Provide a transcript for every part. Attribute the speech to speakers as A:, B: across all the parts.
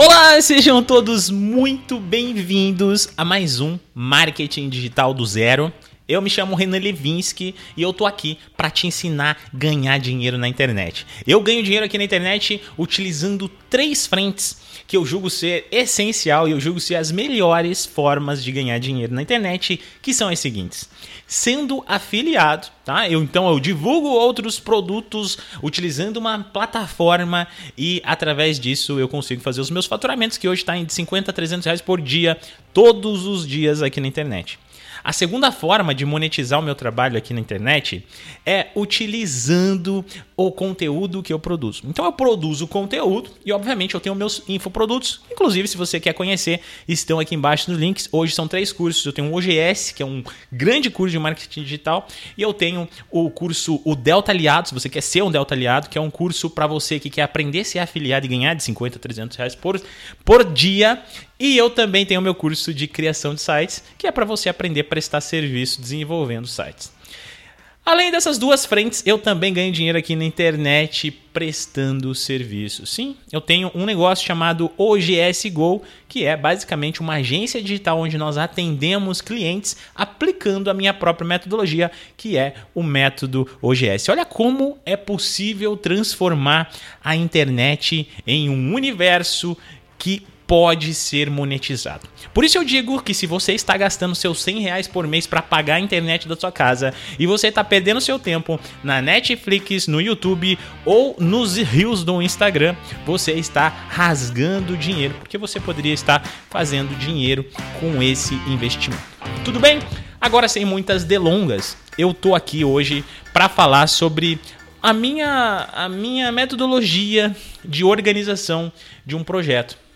A: Olá, sejam todos muito bem-vindos a mais um Marketing Digital do Zero. Eu me chamo Renan Levinsky e eu tô aqui para te ensinar a ganhar dinheiro na internet. Eu ganho dinheiro aqui na internet utilizando três frentes que eu julgo ser essencial e eu julgo ser as melhores formas de ganhar dinheiro na internet, que são as seguintes: sendo afiliado, tá? Eu então eu divulgo outros produtos utilizando uma plataforma e através disso eu consigo fazer os meus faturamentos que hoje está em de 50 a 300 reais por dia, todos os dias aqui na internet. A segunda forma de monetizar o meu trabalho aqui na internet é utilizando o conteúdo que eu produzo. Então eu produzo conteúdo e obviamente eu tenho meus infoprodutos. Inclusive, se você quer conhecer, estão aqui embaixo nos links. Hoje são três cursos. Eu tenho o OGS, que é um grande curso de marketing digital, e eu tenho o curso o Delta Aliado, se você quer ser um Delta Aliado, que é um curso para você que quer aprender a ser afiliado e ganhar de 50 a 300 reais por, por dia. E eu também tenho meu curso de criação de sites, que é para você aprender a prestar serviço desenvolvendo sites. Além dessas duas frentes, eu também ganho dinheiro aqui na internet prestando serviço. Sim, eu tenho um negócio chamado OGS Go, que é basicamente uma agência digital onde nós atendemos clientes aplicando a minha própria metodologia, que é o método OGS. Olha como é possível transformar a internet em um universo que pode ser monetizado. Por isso eu digo que se você está gastando seus 100 reais por mês para pagar a internet da sua casa e você está perdendo seu tempo na Netflix, no YouTube ou nos rios do Instagram, você está rasgando dinheiro, porque você poderia estar fazendo dinheiro com esse investimento. Tudo bem? Agora sem muitas delongas, eu tô aqui hoje para falar sobre a minha, a minha metodologia de organização de um projeto.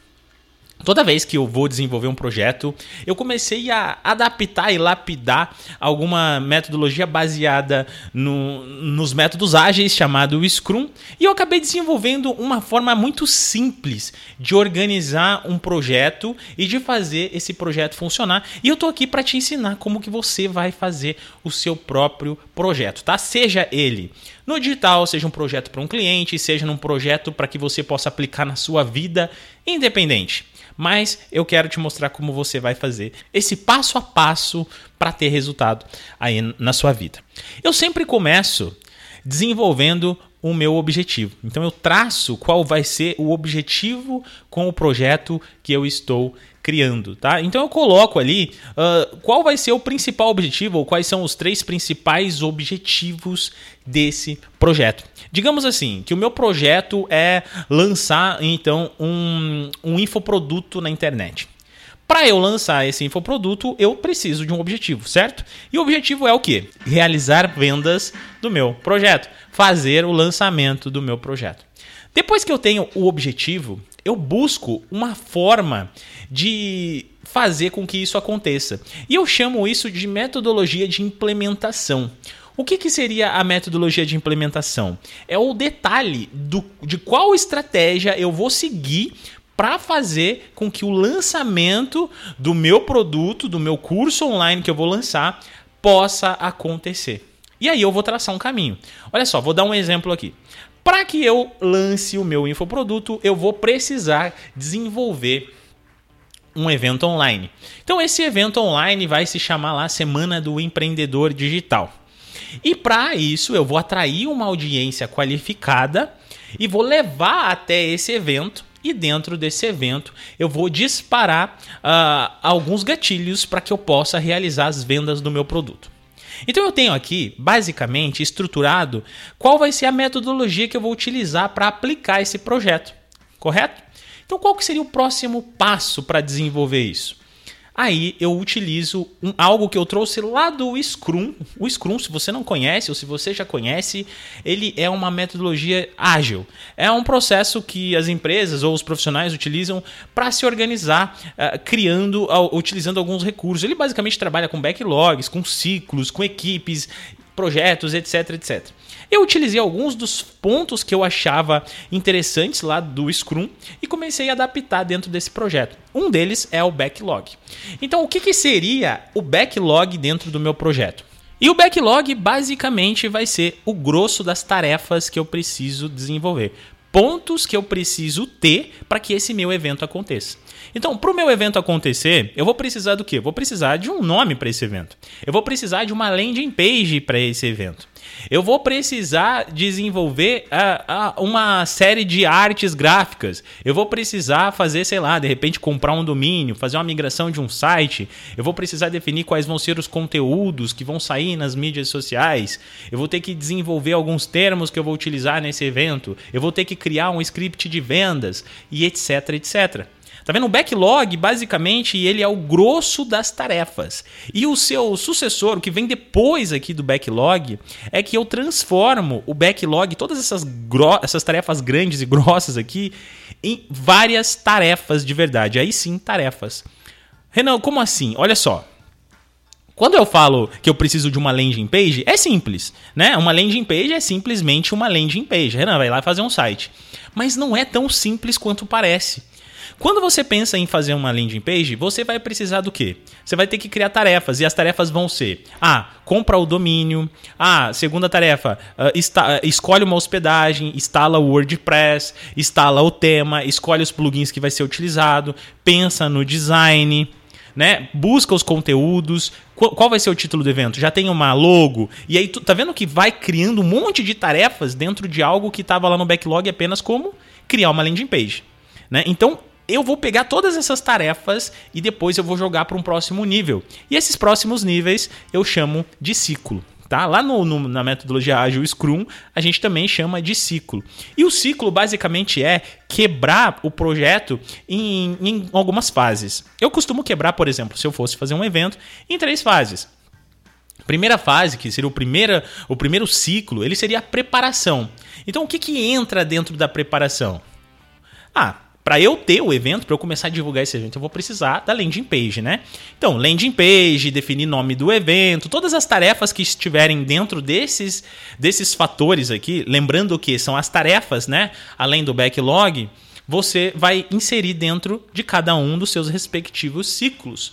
A: Toda vez que eu vou desenvolver um projeto, eu comecei a adaptar e lapidar alguma metodologia baseada no, nos métodos ágeis, chamado Scrum, e eu acabei desenvolvendo uma forma muito simples de organizar um projeto e de fazer esse projeto funcionar. E eu tô aqui para te ensinar como que você vai fazer o seu próprio projeto, tá? Seja ele no digital, seja um projeto para um cliente, seja num projeto para que você possa aplicar na sua vida independente mas eu quero te mostrar como você vai fazer esse passo a passo para ter resultado aí na sua vida. Eu sempre começo desenvolvendo o meu objetivo. Então eu traço qual vai ser o objetivo com o projeto que eu estou criando, tá? Então eu coloco ali uh, qual vai ser o principal objetivo ou quais são os três principais objetivos desse projeto. Digamos assim, que o meu projeto é lançar então um, um infoproduto na internet. Para eu lançar esse infoproduto, eu preciso de um objetivo, certo? E o objetivo é o quê? Realizar vendas do meu projeto, fazer o lançamento do meu projeto. Depois que eu tenho o objetivo, eu busco uma forma de fazer com que isso aconteça. E eu chamo isso de metodologia de implementação. O que, que seria a metodologia de implementação? É o detalhe do, de qual estratégia eu vou seguir para fazer com que o lançamento do meu produto, do meu curso online que eu vou lançar, possa acontecer. E aí eu vou traçar um caminho. Olha só, vou dar um exemplo aqui. Para que eu lance o meu infoproduto, eu vou precisar desenvolver um evento online. Então esse evento online vai se chamar lá Semana do Empreendedor Digital. E para isso eu vou atrair uma audiência qualificada e vou levar até esse evento. E dentro desse evento eu vou disparar uh, alguns gatilhos para que eu possa realizar as vendas do meu produto. Então eu tenho aqui, basicamente, estruturado qual vai ser a metodologia que eu vou utilizar para aplicar esse projeto, correto? Então qual que seria o próximo passo para desenvolver isso? Aí eu utilizo um, algo que eu trouxe lá do Scrum. O Scrum, se você não conhece ou se você já conhece, ele é uma metodologia ágil. É um processo que as empresas ou os profissionais utilizam para se organizar, uh, criando, uh, utilizando alguns recursos. Ele basicamente trabalha com backlogs, com ciclos, com equipes, projetos, etc, etc. Eu utilizei alguns dos pontos que eu achava interessantes lá do Scrum e comecei a adaptar dentro desse projeto. Um deles é o backlog. Então, o que, que seria o backlog dentro do meu projeto? E o backlog basicamente vai ser o grosso das tarefas que eu preciso desenvolver. Pontos que eu preciso ter para que esse meu evento aconteça. Então, para o meu evento acontecer, eu vou precisar do quê? Vou precisar de um nome para esse evento. Eu vou precisar de uma landing page para esse evento. Eu vou precisar desenvolver uh, uh, uma série de artes gráficas. Eu vou precisar fazer, sei lá, de repente comprar um domínio, fazer uma migração de um site. Eu vou precisar definir quais vão ser os conteúdos que vão sair nas mídias sociais. Eu vou ter que desenvolver alguns termos que eu vou utilizar nesse evento. Eu vou ter que criar um script de vendas e etc, etc. Tá vendo? O backlog, basicamente, ele é o grosso das tarefas. E o seu sucessor, o que vem depois aqui do backlog, é que eu transformo o backlog, todas essas, essas tarefas grandes e grossas aqui, em várias tarefas de verdade. Aí sim, tarefas. Renan, como assim? Olha só. Quando eu falo que eu preciso de uma landing page, é simples, né? Uma landing page é simplesmente uma landing page. Renan vai lá fazer um site. Mas não é tão simples quanto parece. Quando você pensa em fazer uma landing page, você vai precisar do quê? Você vai ter que criar tarefas e as tarefas vão ser: ah, compra o domínio. Ah, segunda tarefa, uh, uh, escolhe uma hospedagem, instala o WordPress, instala o tema, escolhe os plugins que vai ser utilizado, pensa no design. Né? Busca os conteúdos. Qual, qual vai ser o título do evento? Já tem uma logo. E aí, tu tá vendo que vai criando um monte de tarefas dentro de algo que estava lá no backlog apenas como criar uma landing page. Né? Então, eu vou pegar todas essas tarefas e depois eu vou jogar para um próximo nível. E esses próximos níveis eu chamo de ciclo. Tá? Lá no, no, na metodologia ágil Scrum, a gente também chama de ciclo. E o ciclo basicamente é quebrar o projeto em, em algumas fases. Eu costumo quebrar, por exemplo, se eu fosse fazer um evento, em três fases. Primeira fase, que seria o, primeira, o primeiro ciclo, ele seria a preparação. Então, o que, que entra dentro da preparação? Ah, para eu ter o evento, para eu começar a divulgar esse evento, eu vou precisar da landing page, né? Então, landing page, definir nome do evento, todas as tarefas que estiverem dentro desses, desses fatores aqui, lembrando que são as tarefas, né? Além do backlog, você vai inserir dentro de cada um dos seus respectivos ciclos.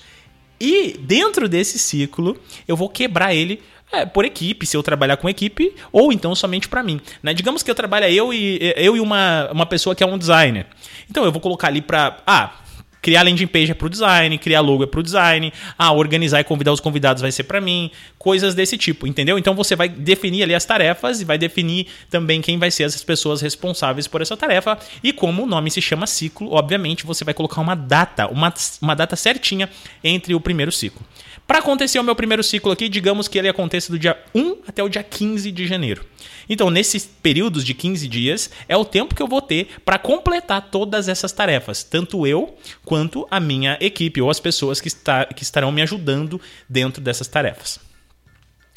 A: E dentro desse ciclo, eu vou quebrar ele é, por equipe, se eu trabalhar com equipe, ou então somente para mim. Né? Digamos que eu trabalho eu e, eu e uma, uma pessoa que é um designer. Então eu vou colocar ali para. Ah, Criar landing page é pro design, criar logo é pro design, ah, organizar e convidar os convidados vai ser para mim, coisas desse tipo, entendeu? Então você vai definir ali as tarefas e vai definir também quem vai ser as pessoas responsáveis por essa tarefa. E como o nome se chama ciclo, obviamente você vai colocar uma data, uma, uma data certinha entre o primeiro ciclo. Para acontecer o meu primeiro ciclo aqui, digamos que ele aconteça do dia 1 até o dia 15 de janeiro. Então, nesses períodos de 15 dias, é o tempo que eu vou ter para completar todas essas tarefas, tanto eu quanto a minha equipe ou as pessoas que, está, que estarão me ajudando dentro dessas tarefas.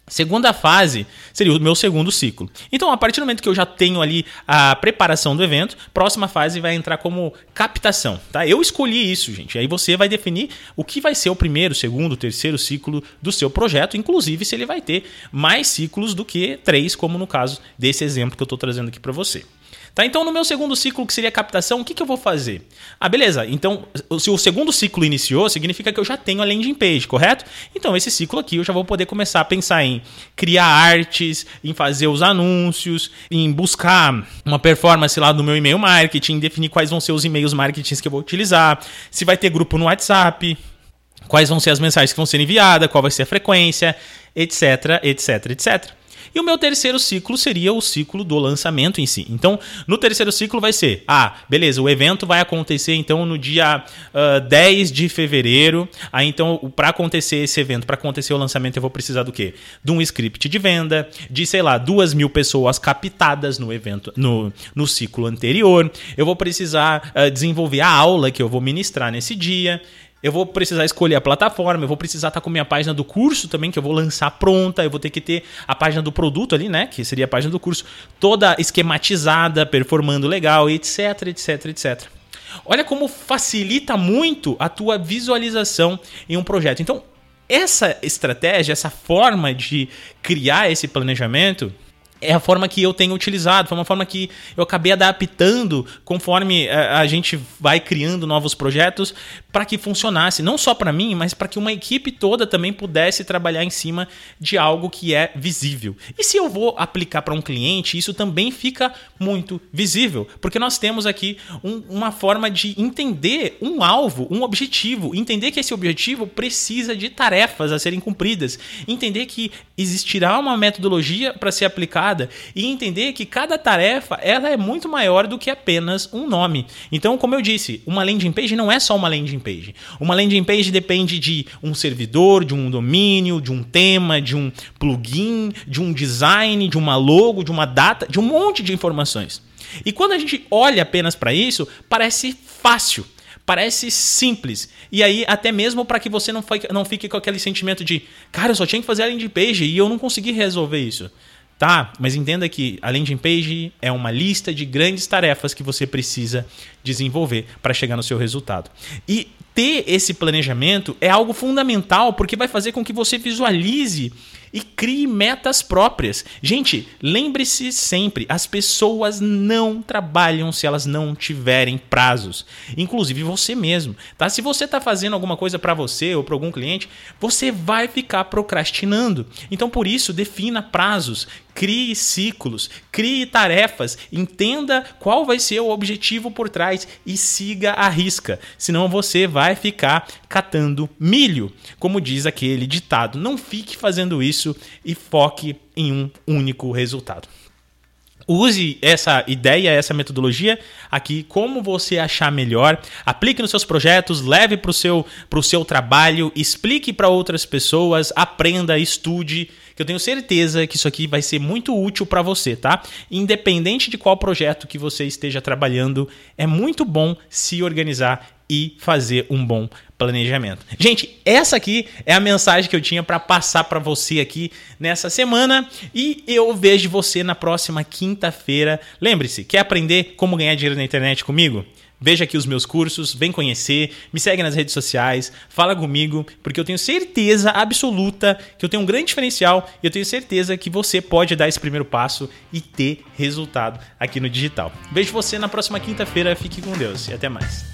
A: Segunda fase seria o meu segundo ciclo. Então, a partir do momento que eu já tenho ali a preparação do evento, próxima fase vai entrar como captação, tá? Eu escolhi isso, gente. Aí você vai definir o que vai ser o primeiro, segundo, terceiro ciclo do seu projeto, inclusive se ele vai ter mais ciclos do que três, como no caso desse exemplo que eu estou trazendo aqui para você. Tá? Então, no meu segundo ciclo, que seria captação, o que, que eu vou fazer? Ah, beleza. Então, se o segundo ciclo iniciou, significa que eu já tenho a landing page, correto? Então, esse ciclo aqui eu já vou poder começar a pensar em criar artes, em fazer os anúncios, em buscar uma performance lá no meu e-mail marketing, definir quais vão ser os e-mails marketing que eu vou utilizar, se vai ter grupo no WhatsApp, quais vão ser as mensagens que vão ser enviadas, qual vai ser a frequência, etc, etc, etc. E o meu terceiro ciclo seria o ciclo do lançamento em si. Então, no terceiro ciclo vai ser: ah, beleza, o evento vai acontecer então no dia uh, 10 de fevereiro. Aí então, para acontecer esse evento, para acontecer o lançamento, eu vou precisar do quê? De um script de venda, de sei lá, duas mil pessoas captadas no evento, no, no ciclo anterior. Eu vou precisar uh, desenvolver a aula que eu vou ministrar nesse dia eu vou precisar escolher a plataforma, eu vou precisar estar com minha página do curso também, que eu vou lançar pronta, eu vou ter que ter a página do produto ali, né? Que seria a página do curso, toda esquematizada, performando legal, etc, etc, etc. Olha como facilita muito a tua visualização em um projeto. Então, essa estratégia, essa forma de criar esse planejamento, é a forma que eu tenho utilizado, foi uma forma que eu acabei adaptando conforme a, eh, a gente vai criando novos projetos para que funcionasse, não só para mim, mas para que uma equipe toda também pudesse trabalhar em cima de algo que é visível. E se eu vou aplicar para um cliente, isso também fica muito visível, porque nós temos aqui um, uma forma de entender um alvo, um objetivo, entender que esse objetivo precisa de tarefas a serem cumpridas, entender que existirá uma metodologia para ser aplicada e entender que cada tarefa ela é muito maior do que apenas um nome. Então, como eu disse, uma landing page não é só uma landing page. Uma landing page depende de um servidor, de um domínio, de um tema, de um plugin, de um design, de uma logo, de uma data, de um monte de informações. E quando a gente olha apenas para isso, parece fácil. Parece simples. E aí, até mesmo para que você não, não fique com aquele sentimento de, cara, eu só tinha que fazer a landing page e eu não consegui resolver isso. Tá, mas entenda que a landing page é uma lista de grandes tarefas que você precisa desenvolver para chegar no seu resultado. E ter esse planejamento é algo fundamental porque vai fazer com que você visualize e crie metas próprias. Gente, lembre-se sempre, as pessoas não trabalham se elas não tiverem prazos. Inclusive você mesmo, tá? Se você está fazendo alguma coisa para você ou para algum cliente, você vai ficar procrastinando. Então, por isso, defina prazos, crie ciclos, crie tarefas, entenda qual vai ser o objetivo por trás e siga a risca. Senão você vai ficar catando milho, como diz aquele ditado. Não fique fazendo isso e foque em um único resultado. Use essa ideia, essa metodologia aqui, como você achar melhor. Aplique nos seus projetos, leve para o seu, seu trabalho, explique para outras pessoas, aprenda, estude, que eu tenho certeza que isso aqui vai ser muito útil para você, tá? Independente de qual projeto que você esteja trabalhando, é muito bom se organizar e fazer um bom planejamento. Gente, essa aqui é a mensagem que eu tinha para passar para você aqui nessa semana e eu vejo você na próxima quinta-feira. Lembre-se, quer aprender como ganhar dinheiro na internet comigo? Veja aqui os meus cursos, vem conhecer, me segue nas redes sociais, fala comigo, porque eu tenho certeza absoluta que eu tenho um grande diferencial e eu tenho certeza que você pode dar esse primeiro passo e ter resultado aqui no digital. Vejo você na próxima quinta-feira, fique com Deus e até mais.